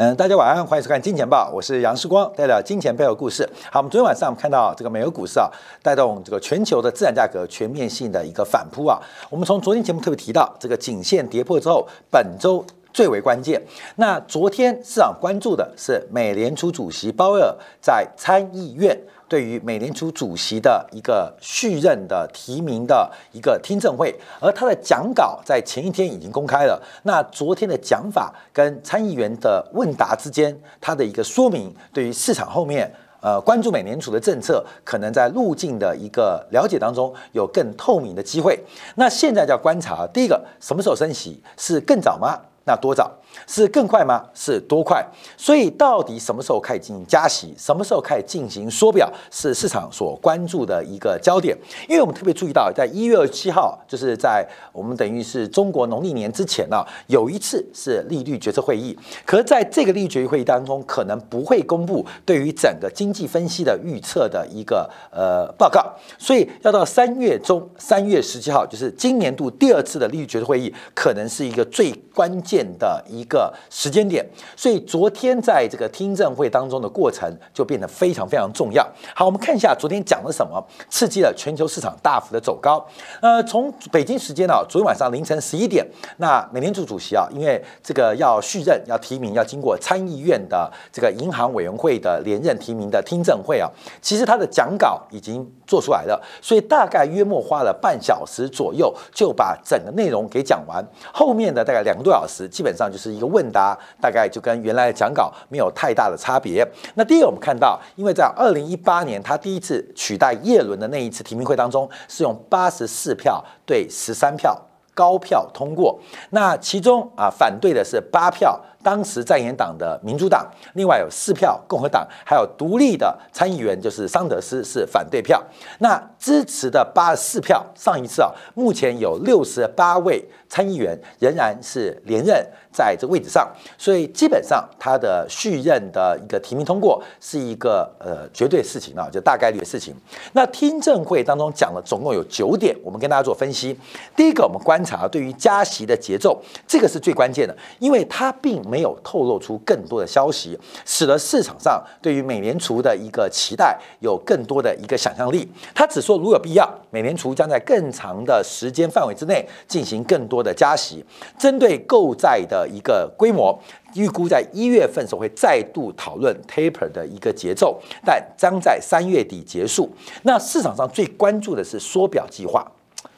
嗯，大家晚安，欢迎收看《金钱报》，我是杨世光，带来金钱背后故事。好，我们昨天晚上我们看到这个美国股市啊，带动这个全球的自然价格全面性的一个反扑啊。我们从昨天节目特别提到，这个颈线跌破之后，本周最为关键。那昨天市场关注的是美联储主席鲍威尔在参议院。对于美联储主席的一个续任的提名的一个听证会，而他的讲稿在前一天已经公开了。那昨天的讲法跟参议员的问答之间，他的一个说明，对于市场后面呃关注美联储的政策，可能在路径的一个了解当中有更透明的机会。那现在就要观察，第一个什么时候升息？是更早吗？那多早？是更快吗？是多快？所以到底什么时候开始进行加息？什么时候开始进行缩表？是市场所关注的一个焦点。因为我们特别注意到，在一月二十七号，就是在我们等于是中国农历年之前呢，有一次是利率决策会议。可是在这个利率决议会议当中，可能不会公布对于整个经济分析的预测的一个呃报告。所以要到三月中，三月十七号，就是今年度第二次的利率决策会议，可能是一个最关键的一。个时间点，所以昨天在这个听证会当中的过程就变得非常非常重要。好，我们看一下昨天讲了什么，刺激了全球市场大幅的走高。呃，从北京时间啊，昨天晚上凌晨十一点，那美联储主席啊，因为这个要续任、要提名，要经过参议院的这个银行委员会的连任提名的听证会啊，其实他的讲稿已经做出来了，所以大概约莫花了半小时左右就把整个内容给讲完。后面的大概两个多小时，基本上就是。一个问答大概就跟原来的讲稿没有太大的差别。那第一个，我们看到，因为在二零一八年他第一次取代叶伦的那一次提名会当中，是用八十四票对十三票高票通过。那其中啊，反对的是八票。当时在野党的民主党，另外有四票共和党，还有独立的参议员，就是桑德斯是反对票。那支持的八十四票，上一次啊，目前有六十八位参议员仍然是连任在这位置上，所以基本上他的续任的一个提名通过是一个呃绝对事情啊，就大概率的事情。那听证会当中讲了总共有九点，我们跟大家做分析。第一个，我们观察对于加息的节奏，这个是最关键的，因为它并。没有透露出更多的消息，使得市场上对于美联储的一个期待有更多的一个想象力。他只说如有必要，美联储将在更长的时间范围之内进行更多的加息。针对购债的一个规模，预估在一月份时候会再度讨论 taper 的一个节奏，但将在三月底结束。那市场上最关注的是缩表计划，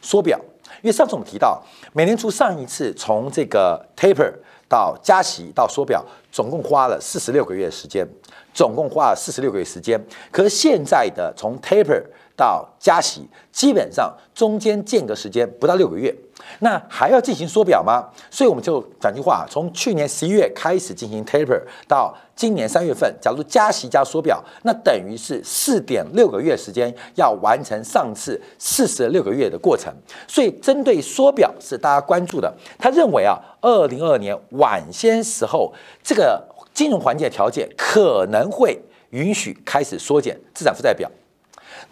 缩表，因为上次我们提到，美联储上一次从这个 taper。到加息到缩表，总共花了四十六个月时间，总共花了四十六个月时间。可是现在的从 taper 到加息，基本上中间间隔时间不到六个月。那还要进行缩表吗？所以我们就讲句话，从去年十一月开始进行 taper，到今年三月份，假如加息加缩表，那等于是四点六个月时间要完成上次四十六个月的过程。所以针对缩表是大家关注的。他认为啊，二零二二年晚些时候，这个金融环境的条件可能会允许开始缩减资产负债表。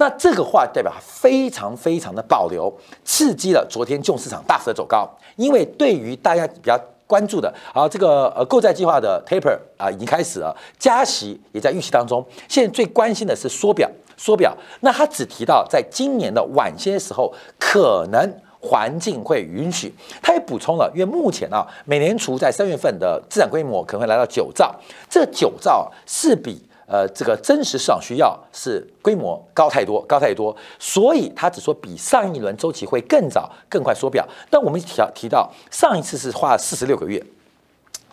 那这个话代表非常非常的保留，刺激了昨天重市场大幅的走高。因为对于大家比较关注的，啊，这个呃购债计划的 taper 啊已经开始了，加息也在预期当中。现在最关心的是缩表，缩表。那他只提到在今年的晚些时候，可能环境会允许。他也补充了，因为目前啊，美联储在三月份的资产规模可能会来到九兆，这九兆是比。呃，这个真实市场需要是规模高太多，高太多，所以他只说比上一轮周期会更早、更快缩表。但我们提提到上一次是花了四十六个月，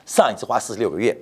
上一次花四十六个月。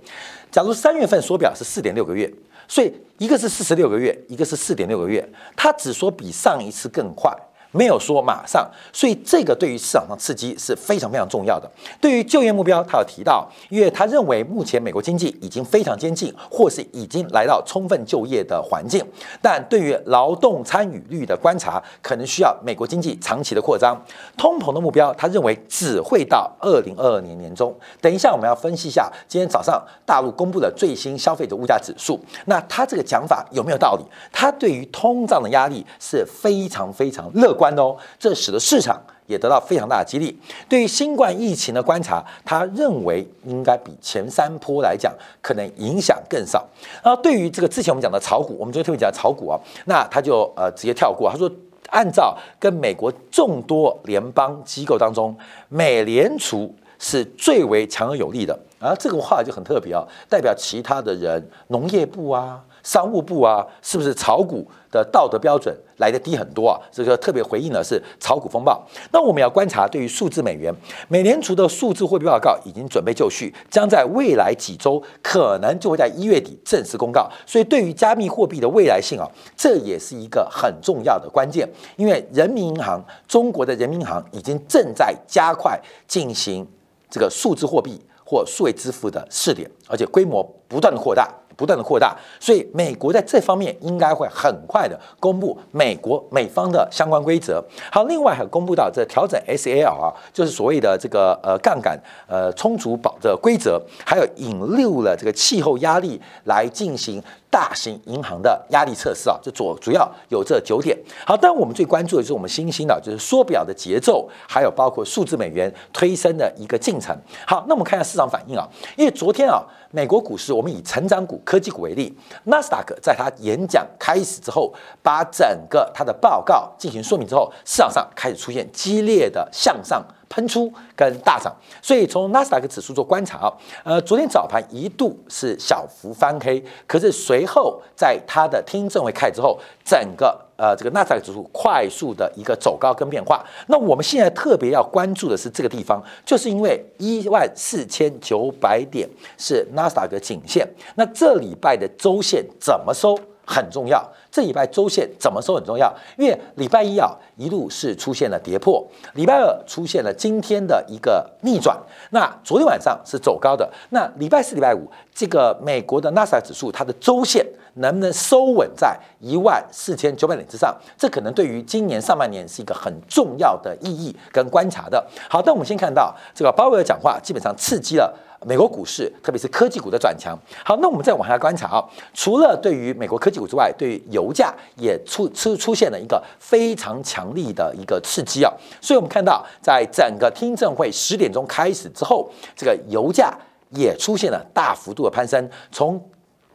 假如三月份缩表是四点六个月，所以一个是四十六个月，一个是四点六个月，他只说比上一次更快。没有说马上，所以这个对于市场上刺激是非常非常重要的。对于就业目标，他有提到，因为他认为目前美国经济已经非常接近，或是已经来到充分就业的环境。但对于劳动参与率的观察，可能需要美国经济长期的扩张。通膨的目标，他认为只会到二零二二年年中。等一下我们要分析一下今天早上大陆公布的最新消费者物价指数，那他这个讲法有没有道理？他对于通胀的压力是非常非常乐观。关的哦，这使得市场也得到非常大的激励。对于新冠疫情的观察，他认为应该比前三波来讲，可能影响更少。然后对于这个之前我们讲的炒股，我们昨天特别讲炒股啊，那他就呃直接跳过，他说按照跟美国众多联邦机构当中，美联储是最为强而有力的。而这个话就很特别啊，代表其他的人，农业部啊。商务部啊，是不是炒股的道德标准来的低很多啊？这个特别回应的是炒股风暴。那我们要观察对于数字美元，美联储的数字货币报告已经准备就绪，将在未来几周可能就会在一月底正式公告。所以对于加密货币的未来性啊，这也是一个很重要的关键。因为人民银行，中国的人民银行已经正在加快进行这个数字货币或数位支付的试点，而且规模不断的扩大。不断的扩大，所以美国在这方面应该会很快的公布美国美方的相关规则。好，另外还公布到这调整 SAL 啊，就是所谓的这个呃杠杆呃充足保的规则，还有引入了这个气候压力来进行。大型银行的压力测试啊，就主主要有这九点。好，但我们最关注的就是我们新兴的，就是缩表的节奏，还有包括数字美元推升的一个进程。好，那我们看一下市场反应啊，因为昨天啊，美国股市，我们以成长股、科技股为例，纳斯达克在他演讲开始之后，把整个他的报告进行说明之后，市场上开始出现激烈的向上。喷出跟大涨，所以从纳斯达克指数做观察啊，呃，昨天早盘一度是小幅翻黑，可是随后在它的听证会开之后，整个呃这个纳斯达克指数快速的一个走高跟变化。那我们现在特别要关注的是这个地方，就是因为一万四千九百点是纳斯达克颈线，那这礼拜的周线怎么收很重要。这礼拜周线怎么说很重要，因为礼拜一啊一路是出现了跌破，礼拜二出现了今天的一个逆转，那昨天晚上是走高的，那礼拜四、礼拜五这个美国的纳斯达克指数它的周线能不能收稳在一万四千九百点之上，这可能对于今年上半年是一个很重要的意义跟观察的。好，但我们先看到这个鲍威尔讲话，基本上刺激了。美国股市，特别是科技股的转强。好，那我们再往下观察啊，除了对于美国科技股之外，对于油价也出出出现了一个非常强力的一个刺激啊。所以我们看到，在整个听证会十点钟开始之后，这个油价也出现了大幅度的攀升，从。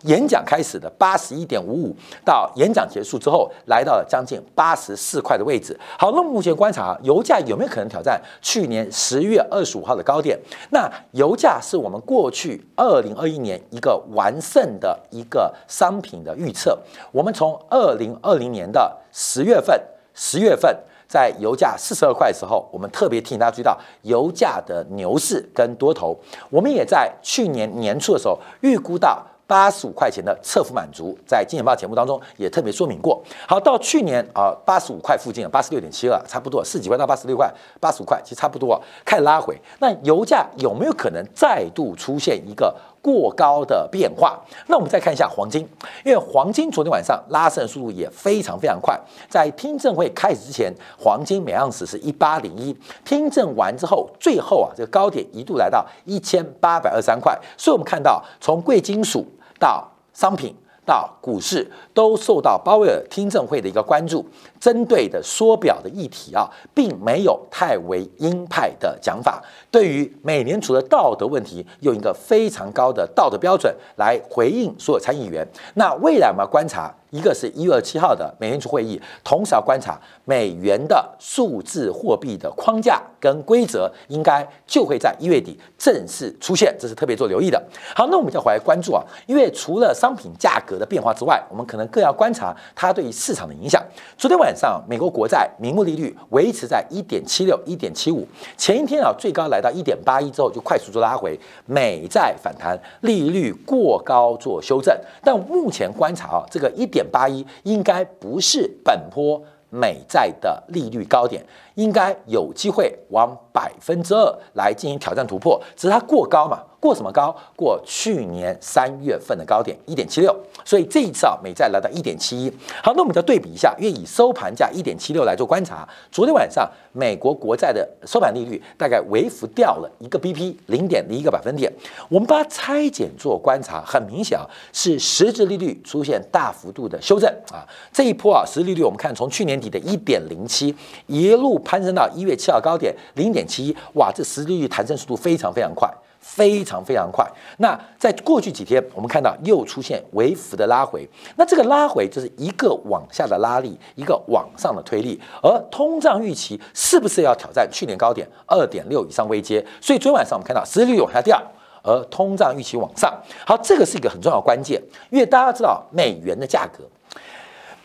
演讲开始的八十一点五五，到演讲结束之后，来到了将近八十四块的位置。好，那么目前观察，油价有没有可能挑战去年十月二十五号的高点？那油价是我们过去二零二一年一个完胜的一个商品的预测。我们从二零二零年的十月份，十月份在油价四十二块的时候，我们特别提醒大家注意到油价的牛市跟多头。我们也在去年年初的时候预估到。八十五块钱的侧幅满足，在金钱报节目当中也特别说明过。好，到去年啊，八十五块附近，八十六点七二，差不多四几块到八十六块，八十五块其实差不多，开始拉回。那油价有没有可能再度出现一个过高的变化？那我们再看一下黄金，因为黄金昨天晚上拉升的速度也非常非常快。在听证会开始之前，黄金每盎司是一八零一，听证完之后，最后啊，这个高点一度来到一千八百二十三块。所以我们看到从贵金属。到商品到股市都受到鲍威尔听证会的一个关注，针对的缩表的议题啊，并没有太为鹰派的讲法。对于美联储的道德问题，用一个非常高的道德标准来回应所有参议员。那未来我们要观察。一个是一月二七号的美联储会议，同时要观察美元的数字货币的框架跟规则，应该就会在一月底正式出现，这是特别做留意的。好，那我们就回来关注啊，因为除了商品价格的变化之外，我们可能更要观察它对于市场的影响。昨天晚上，美国国债名目利率维持在一点七六、一点七五，前一天啊最高来到一点八一之后就快速做拉回，美债反弹，利率过高做修正，但目前观察啊，这个一点。点八一应该不是本波美债的利率高点，应该有机会往百分之二来进行挑战突破，只是它过高嘛？过什么高？过去年三月份的高点一点七六，所以这一次啊，美债来到一点七一。好，那我们再对比一下，因为以收盘价一点七六来做观察，昨天晚上美国国债的收盘利率大概微幅掉了一个 BP，零点零一个百分点。我们把它拆解做观察，很明显啊，是实质利率出现大幅度的修正啊。这一波啊，实质利率我们看从去年底的一点零七一路攀升到一月七号高点零点七一，哇，这实质利率弹升速度非常非常快。非常非常快。那在过去几天，我们看到又出现微幅的拉回。那这个拉回就是一个往下的拉力，一个往上的推力。而通胀预期是不是要挑战去年高点二点六以上微阶？所以昨天晚上我们看到实际利率往下掉，而通胀预期往上。好，这个是一个很重要关键，因为大家知道美元的价格，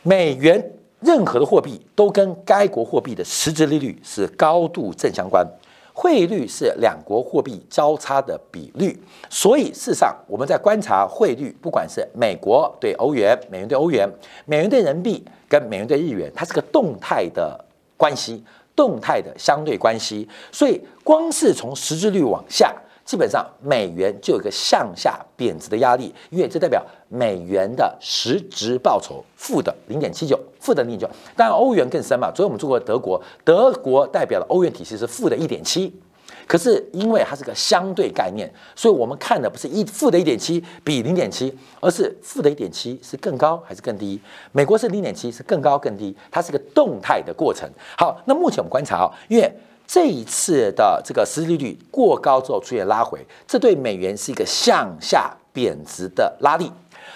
美元任何的货币都跟该国货币的实质利率是高度正相关。汇率是两国货币交叉的比率，所以事实上我们在观察汇率，不管是美国对欧元、美元对欧元、美元对人民币跟美元对日元，它是个动态的关系，动态的相对关系。所以光是从实质率往下，基本上美元就有一个向下贬值的压力，因为这代表美元的实质报酬负的零点七九。负的零点九，当然欧元更深嘛。昨天我们做过德国，德国代表的欧元体系是负的一点七，可是因为它是个相对概念，所以我们看的不是一负的一点七比零点七，而是负的一点七是更高还是更低？美国是零点七是更高更低，它是个动态的过程。好，那目前我们观察啊，因为这一次的这个实际利率过高之后出现拉回，这对美元是一个向下贬值的拉力。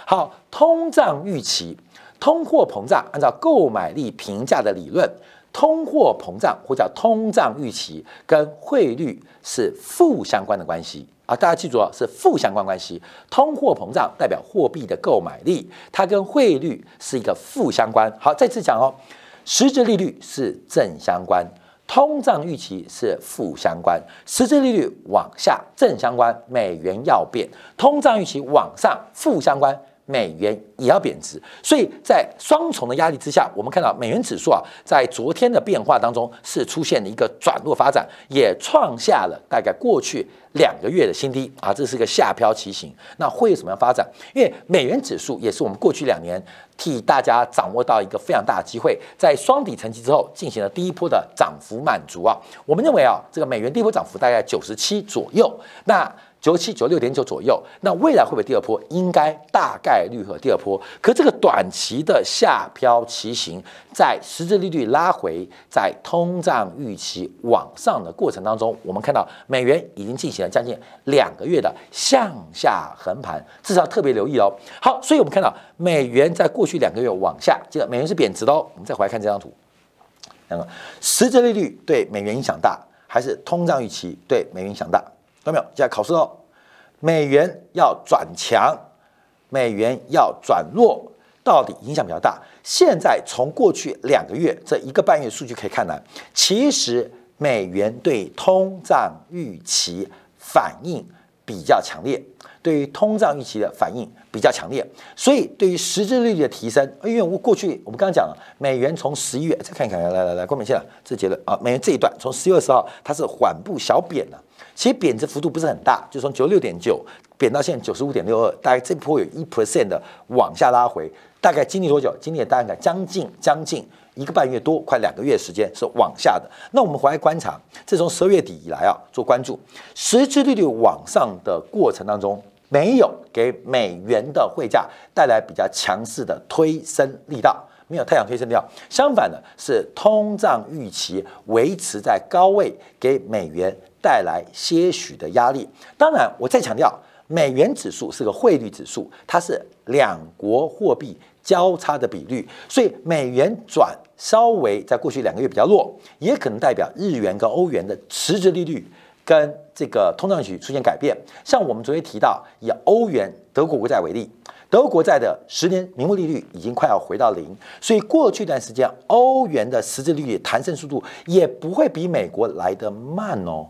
好，通胀预期。通货膨胀，按照购买力评价的理论，通货膨胀或叫通胀预期跟汇率是负相关的关系啊！大家记住啊，是负相关关系。通货膨胀代表货币的购买力，它跟汇率是一个负相关。好，再次讲哦，实质利率是正相关，通胀预期是负相关。实质利率往下正相关，美元要变；通胀预期往上负相关。美元也要贬值，所以在双重的压力之下，我们看到美元指数啊，在昨天的变化当中是出现了一个转弱发展，也创下了大概过去两个月的新低啊，这是个下漂骑行。那会有什么样发展？因为美元指数也是我们过去两年替大家掌握到一个非常大的机会，在双底成绩之后进行了第一波的涨幅满足啊。我们认为啊，这个美元第一波涨幅大概九十七左右。那九七九六点九左右，那未来会不会第二波？应该大概率和第二波可这个短期的下漂骑行，在实质利率拉回，在通胀预期往上的过程当中，我们看到美元已经进行了将近两个月的向下横盘，至少特别留意哦。好，所以我们看到美元在过去两个月往下，记得美元是贬值的哦。我们再回来看这张图，那么实质利率对美元影响大，还是通胀预期对美元影响大？看到没有？现在考试哦，美元要转强，美元要转弱，到底影响比较大？现在从过去两个月这一个半月数据可以看来，其实美元对通胀预期反应比较强烈，对于通胀预期的反应比较强烈，所以对于实质利率的提升，因为我过去我们刚刚讲了，美元从十一月再看一看，来来来，关门线了，这结论啊，美元这一段从十月二十号它是缓步小贬了。其实贬值幅度不是很大，就从九六点九贬到现在九十五点六二，大概这波有一 percent 的往下拉回，大概经历多久？经历大概将近将近一个半月多，快两个月时间是往下的。那我们回来观察，这从十二月底以来啊，做关注实质利率往上的过程当中，没有给美元的汇价带来比较强势的推升力道，没有太阳推升力道。相反的是，通胀预期维持在高位，给美元。带来些许的压力。当然，我再强调，美元指数是个汇率指数，它是两国货币交叉的比率，所以美元转稍微在过去两个月比较弱，也可能代表日元跟欧元的实质利率跟这个通胀率出现改变。像我们昨天提到，以欧元德国国债为例，德国债的十年名目利率已经快要回到零，所以过去一段时间，欧元的实质利率弹升速度也不会比美国来得慢哦。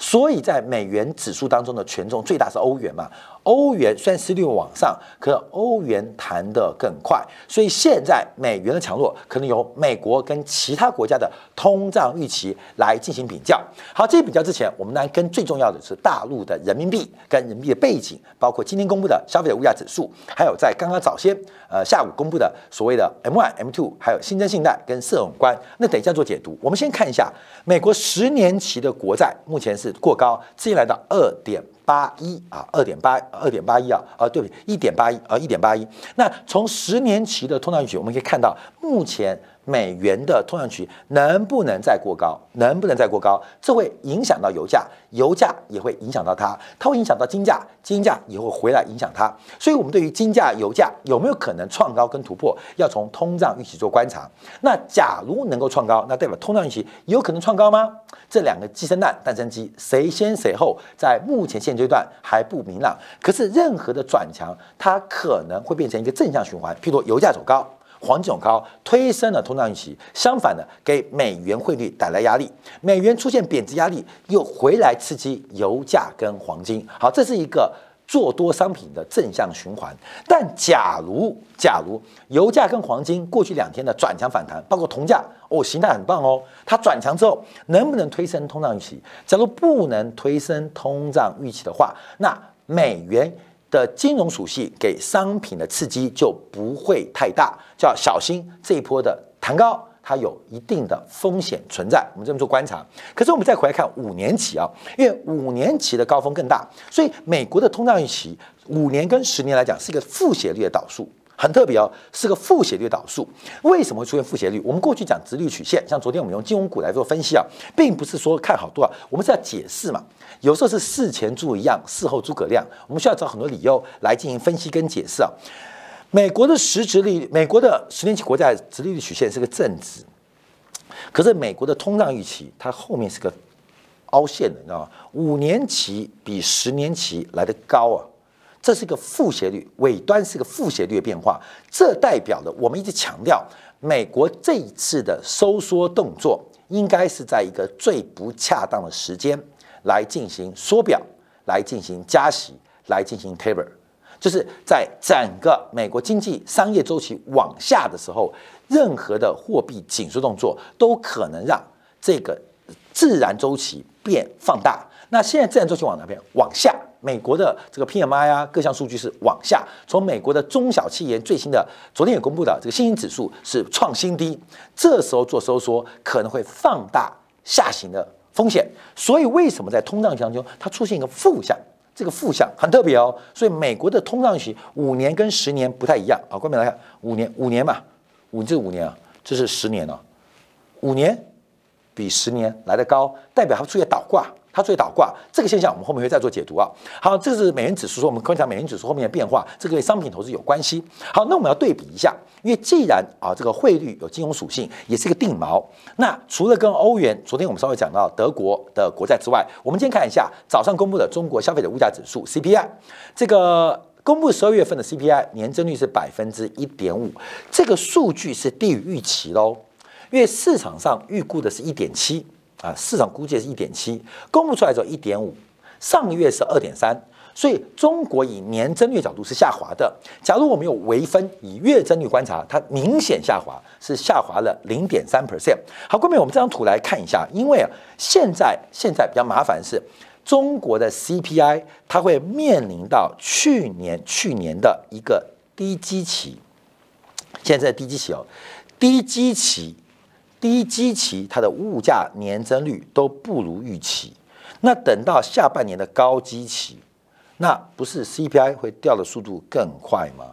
所以在美元指数当中的权重最大是欧元嘛？欧元虽然失利率往上，可欧元弹得更快，所以现在美元的强弱可能由美国跟其他国家的通胀预期来进行比较。好，这比较之前，我们来跟最重要的是大陆的人民币跟人民币的背景，包括今天公布的消费者物价指数，还有在刚刚早先呃下午公布的所谓的 M one M two，还有新增信贷跟社融关。那等一下做解读。我们先看一下美国十年期的国债目前是过高，接下来到二点。八一啊，二点八，二点八一啊，啊，对不起，一点八一，啊，一点八一。那从十年期的通胀预期，我们可以看到，目前美元的通胀预期能不能再过高？能不能再过高？这会影响到油价，油价也会影响到它，它会影响到金价，金价也会回来影响它。所以，我们对于金价、油价有没有可能创高跟突破，要从通胀预期做观察。那假如能够创高，那代表通胀预期有可能创高吗？这两个鸡生蛋，蛋生鸡，谁先谁后，在目前现阶段还不明朗。可是任何的转强，它可能会变成一个正向循环。譬如油价走高，黄金走高，推升了通胀预期；相反的，给美元汇率带来压力，美元出现贬值压力，又回来刺激油价跟黄金。好，这是一个。做多商品的正向循环，但假如假如油价跟黄金过去两天的转强反弹，包括铜价哦，形态很棒哦，它转强之后能不能推升通胀预期？假如不能推升通胀预期的话，那美元的金融属性给商品的刺激就不会太大，就要小心这一波的弹高。它有一定的风险存在，我们这么做观察。可是我们再回来看五年期啊，因为五年期的高峰更大，所以美国的通胀预期五年跟十年来讲是一个负斜率的导数，很特别哦，是个负斜率导数。为什么会出现负斜率？我们过去讲直率曲线，像昨天我们用金融股来做分析啊，并不是说看好多少，我们是要解释嘛。有时候是事前诸一样，事后诸葛亮，我们需要找很多理由来进行分析跟解释啊。美国的实质利率，美国的十年期国债直利率曲线是个正值，可是美国的通胀预期它后面是个凹陷的，你知道吗？五年期比十年期来的高啊，这是一个负斜率，尾端是个负斜率的变化，这代表的我们一直强调，美国这一次的收缩动作应该是在一个最不恰当的时间来进行缩表，来进行加息，来进行 taper。就是在整个美国经济商业周期往下的时候，任何的货币紧缩动作都可能让这个自然周期变放大。那现在自然周期往哪边？往下。美国的这个 PMI 啊，各项数据是往下。从美国的中小企业最新的昨天也公布的这个信心指数是创新低。这时候做收缩可能会放大下行的风险。所以为什么在通胀当中它出现一个负向？这个负向很特别哦，所以美国的通胀期五年跟十年不太一样啊。关面来看，五年五年嘛，五这五年啊，这是十年了，五年比十年来的高，代表它出现倒挂。它最倒挂这个现象，我们后面会再做解读啊。好，这是美元指数，说我们观察美元指数后面的变化，这个跟商品投资有关系。好，那我们要对比一下，因为既然啊这个汇率有金融属性，也是一个定锚。那除了跟欧元，昨天我们稍微讲到德国的国债之外，我们今天看一下早上公布的中国消费者物价指数 CPI，这个公布十二月份的 CPI 年增率是百分之一点五，这个数据是低于预期喽，因为市场上预估的是一点七。啊，市场估计是一点七，公布出来之后一点五，上个月是二点三，所以中国以年增率角度是下滑的。假如我们有微分以月增率观察，它明显下滑，是下滑了零点三 percent。好，各位，我们这张图来看一下，因为啊，现在现在比较麻烦是，中国的 CPI 它会面临到去年去年的一个低基期，现在低基期哦，低基期。低基期，它的物价年增率都不如预期。那等到下半年的高基期，那不是 CPI 会掉的速度更快吗？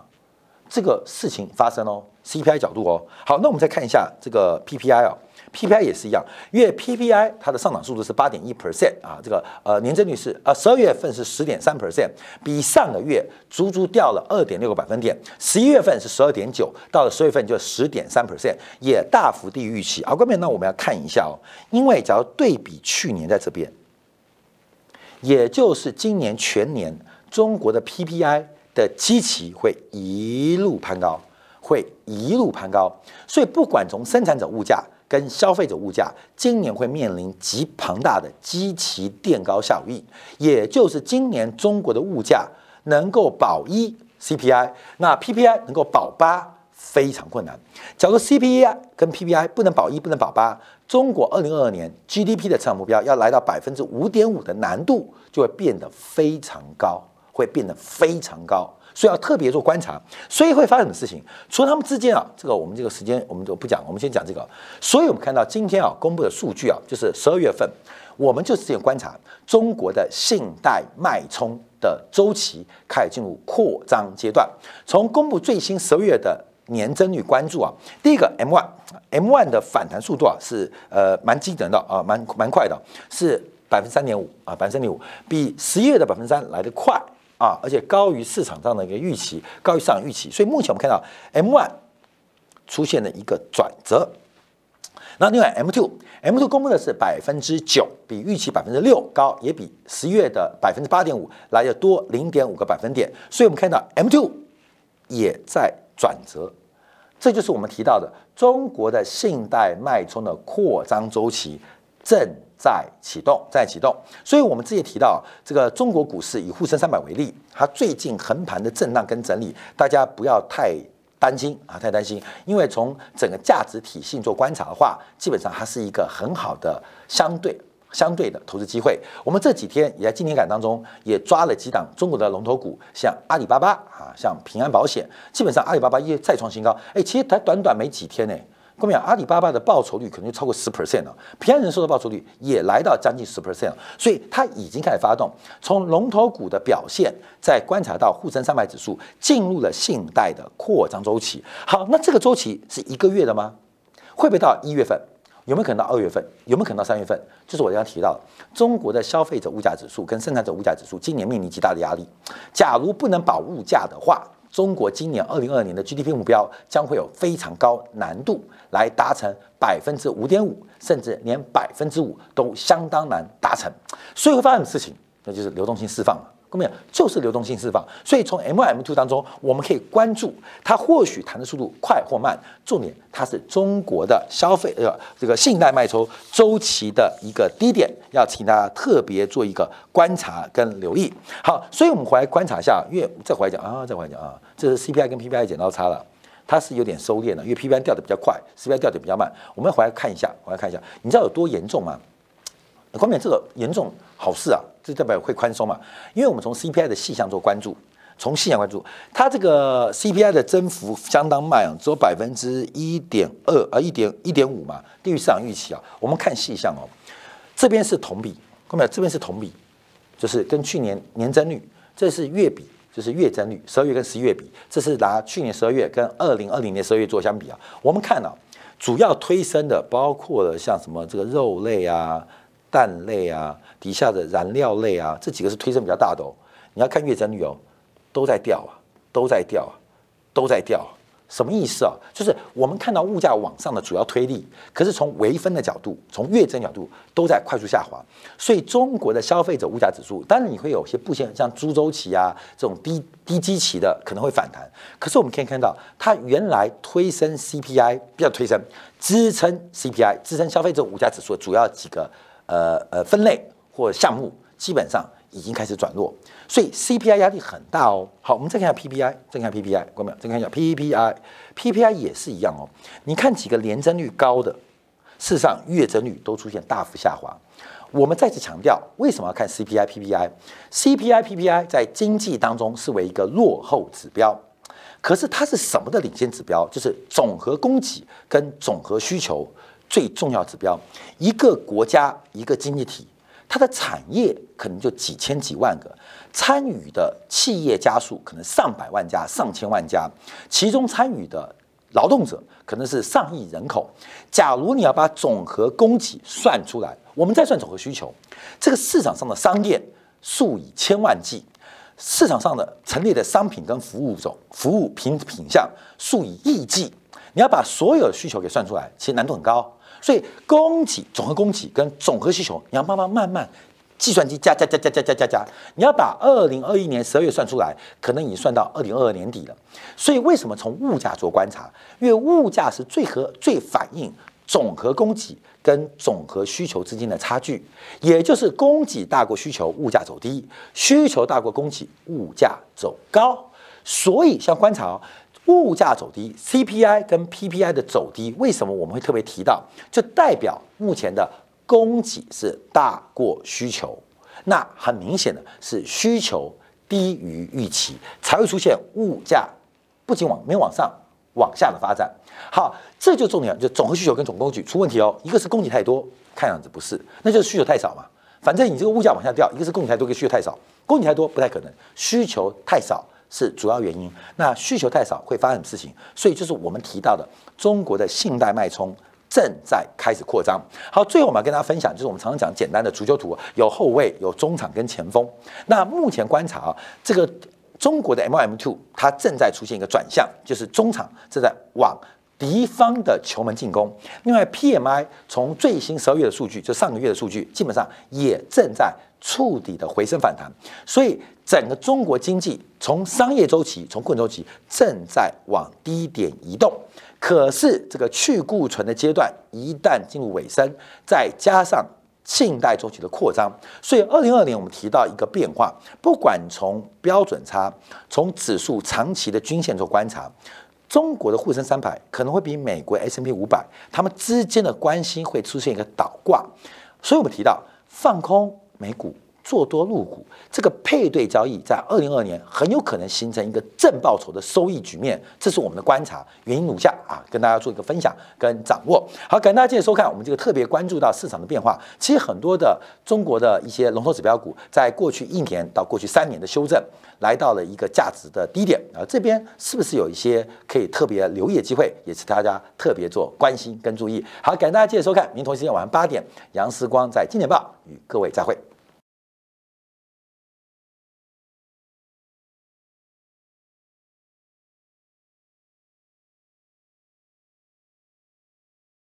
这个事情发生哦，CPI 角度哦。好，那我们再看一下这个 PPI 哦。PPI 也是一样，因为 PPI 它的上涨速度是八点一 percent 啊，这个呃年增率是呃十二月份是十点三 percent，比上个月足足掉了二点六个百分点。十一月份是十二点九，到了十月份就十点三 percent，也大幅低于预期。而关面呢，我们要看一下哦，因为假如对比去年在这边，也就是今年全年中国的 PPI 的基期会一路攀高，会一路攀高，所以不管从生产者物价。跟消费者物价今年会面临极庞大的基期垫高效应，也就是今年中国的物价能够保一 CPI，那 PPI 能够保八，非常困难。假如 CPI 跟 PPI 不能保一，不能保八，中国二零二二年 GDP 的成长目标要来到百分之五点五的难度就会变得非常高，会变得非常高。所以要特别做观察，所以会发生什么事情？除了他们之间啊，这个我们这个时间我们就不讲，我们先讲这个。所以我们看到今天啊公布的数据啊，就是十二月份，我们就是这样观察中国的信贷脉冲的周期开始进入扩张阶段。从公布最新十二月的年增率关注啊，第一个 M one，M one 的反弹速度啊是呃蛮惊人的啊，蛮蛮快的，是百分之三点五啊，百分之三点五，比十一月的百分之三来得快。啊，而且高于市场上的一个预期，高于市场预期，所以目前我们看到 M one 出现了一个转折。那另外 M two，M two 公布的是百分之九，比预期百分之六高，也比十月的百分之八点五来的多零点五个百分点。所以我们看到 M two 也在转折，这就是我们提到的中国的信贷脉冲的扩张周期正。在启动，在启动，所以我们之前提到这个中国股市以沪深三百为例，它最近横盘的震荡跟整理，大家不要太担心啊，太担心，因为从整个价值体系做观察的话，基本上它是一个很好的相对相对的投资机会。我们这几天也在今天感当中也抓了几档中国的龙头股，像阿里巴巴啊，像平安保险，基本上阿里巴巴也再创新高，哎，其实才短短没几天呢。各位，阿里巴巴的报酬率可能就超过十 percent 了，平安人寿的报酬率也来到将近十 percent 了，所以它已经开始发动。从龙头股的表现，在观察到沪深三百指数进入了信贷的扩张周期。好，那这个周期是一个月的吗？会不会到一月份？有没有可能到二月份？有没有可能到三月份？就是我刚刚提到，中国的消费者物价指数跟生产者物价指数今年面临极大的压力。假如不能保物价的话，中国今年二零二二年的 GDP 目标将会有非常高难度来达成百分之五点五，甚至连百分之五都相当难达成。所以会发生的事情，那就是流动性释放了。各位，就是流动性释放。所以从 M1、M2 当中，我们可以关注它或许弹的速度快或慢。重点，它是中国的消费呃这个信贷脉冲周期的一个低点，要请大家特别做一个观察跟留意。好，所以我们回来观察一下，因为再回来讲啊，再回来讲啊，这是 CPI 跟 PPI 剪刀差了，它是有点收敛了，因为 PPI 掉的比较快，CPI 掉的比较慢。我们回来看一下，回来看一下，你知道有多严重吗？关键这个严重好事啊，这代表会宽松嘛？因为我们从 CPI 的细项做关注，从细项关注，它这个 CPI 的增幅相当慢啊，只有百分之一点二啊，一点一点五嘛，低于市场预期啊。我们看细项哦，这边是同比，看到这边是同比，就是跟去年年增率，这是月比，就是月增率，十二月跟十一月比，这是拿去年十二月跟二零二零年十二月做相比啊。我们看啊主要推升的包括了像什么这个肉类啊。蛋类啊，底下的燃料类啊，这几个是推升比较大的哦。你要看月增率哦，都在掉啊，都在掉啊，都在掉。什么意思啊？就是我们看到物价往上的主要推力，可是从微分的角度，从月增角度都在快速下滑。所以中国的消费者物价指数，当然你会有些不像像猪周期啊这种低低基期的可能会反弹。可是我们可以看到，它原来推升 CPI 比较推升，支撑 CPI 支撑消费者物价指数的主要几个。呃呃，分类或项目基本上已经开始转弱，所以 CPI 压力很大哦。好，我们再看下 PPI，再看 PPI，关没有？再看一下 PPI，PPI 也是一样哦。你看几个年增率高的，事实上月增率都出现大幅下滑。我们再次强调，为什么要看 CPI、PPI？CPI、PPI 在经济当中是为一个落后指标，可是它是什么的领先指标？就是总和供给跟总和需求。最重要指标，一个国家一个经济体，它的产业可能就几千几万个，参与的企业家数可能上百万家、上千万家，其中参与的劳动者可能是上亿人口。假如你要把总和供给算出来，我们再算总和需求，这个市场上的商店数以千万计，市场上的陈列的商品跟服务种服务品品项数以亿计，你要把所有的需求给算出来，其实难度很高。所以供给总和供给跟总和需求，你要慢慢慢慢，计算机加加加加加加加加，你要把二零二一年十二月算出来，可能已经算到二零二二年底了。所以为什么从物价做观察？因为物价是最和最反映总和供给跟总和需求之间的差距，也就是供给大过需求，物价走低；需求大过供给，物价走高。所以，像观察物价走低，CPI 跟 PPI 的走低，为什么我们会特别提到？就代表目前的供给是大过需求，那很明显的是需求低于预期，才会出现物价不仅往没往上。往下的发展，好，这就重点，就总和需求跟总供给出问题哦。一个是供给太多，看样子不是，那就是需求太少嘛。反正你这个物价往下掉，一个是供给太多，一个需求太少。供给太多不太可能，需求太少是主要原因。那需求太少会发生什么事情？所以就是我们提到的中国的信贷脉冲正在开始扩张。好，最后我们要跟大家分享，就是我们常常讲简单的足球图，有后卫、有中场跟前锋。那目前观察啊，这个。中国的 M M two 它正在出现一个转向，就是中场正在往敌方的球门进攻。另外，P M I 从最新十二月的数据，就上个月的数据，基本上也正在触底的回升反弹。所以，整个中国经济从商业周期、从困周期正在往低点移动。可是，这个去库存的阶段一旦进入尾声，再加上信贷周期的扩张，所以二零二年我们提到一个变化，不管从标准差、从指数长期的均线做观察，中国的沪深三百可能会比美国 S M P 五百，它们之间的关系会出现一个倒挂，所以我们提到放空美股。做多入股，这个配对交易在二零二年很有可能形成一个正报酬的收益局面，这是我们的观察。原因如下啊，跟大家做一个分享跟掌握。好，感谢大家继续收看，我们这个特别关注到市场的变化。其实很多的中国的一些龙头指标股，在过去一年到过去三年的修正，来到了一个价值的低点啊，这边是不是有一些可以特别留意的机会，也是大家特别做关心跟注意。好，感谢大家继续收看，明天同时间晚上八点，杨时光在《经典报》与各位再会。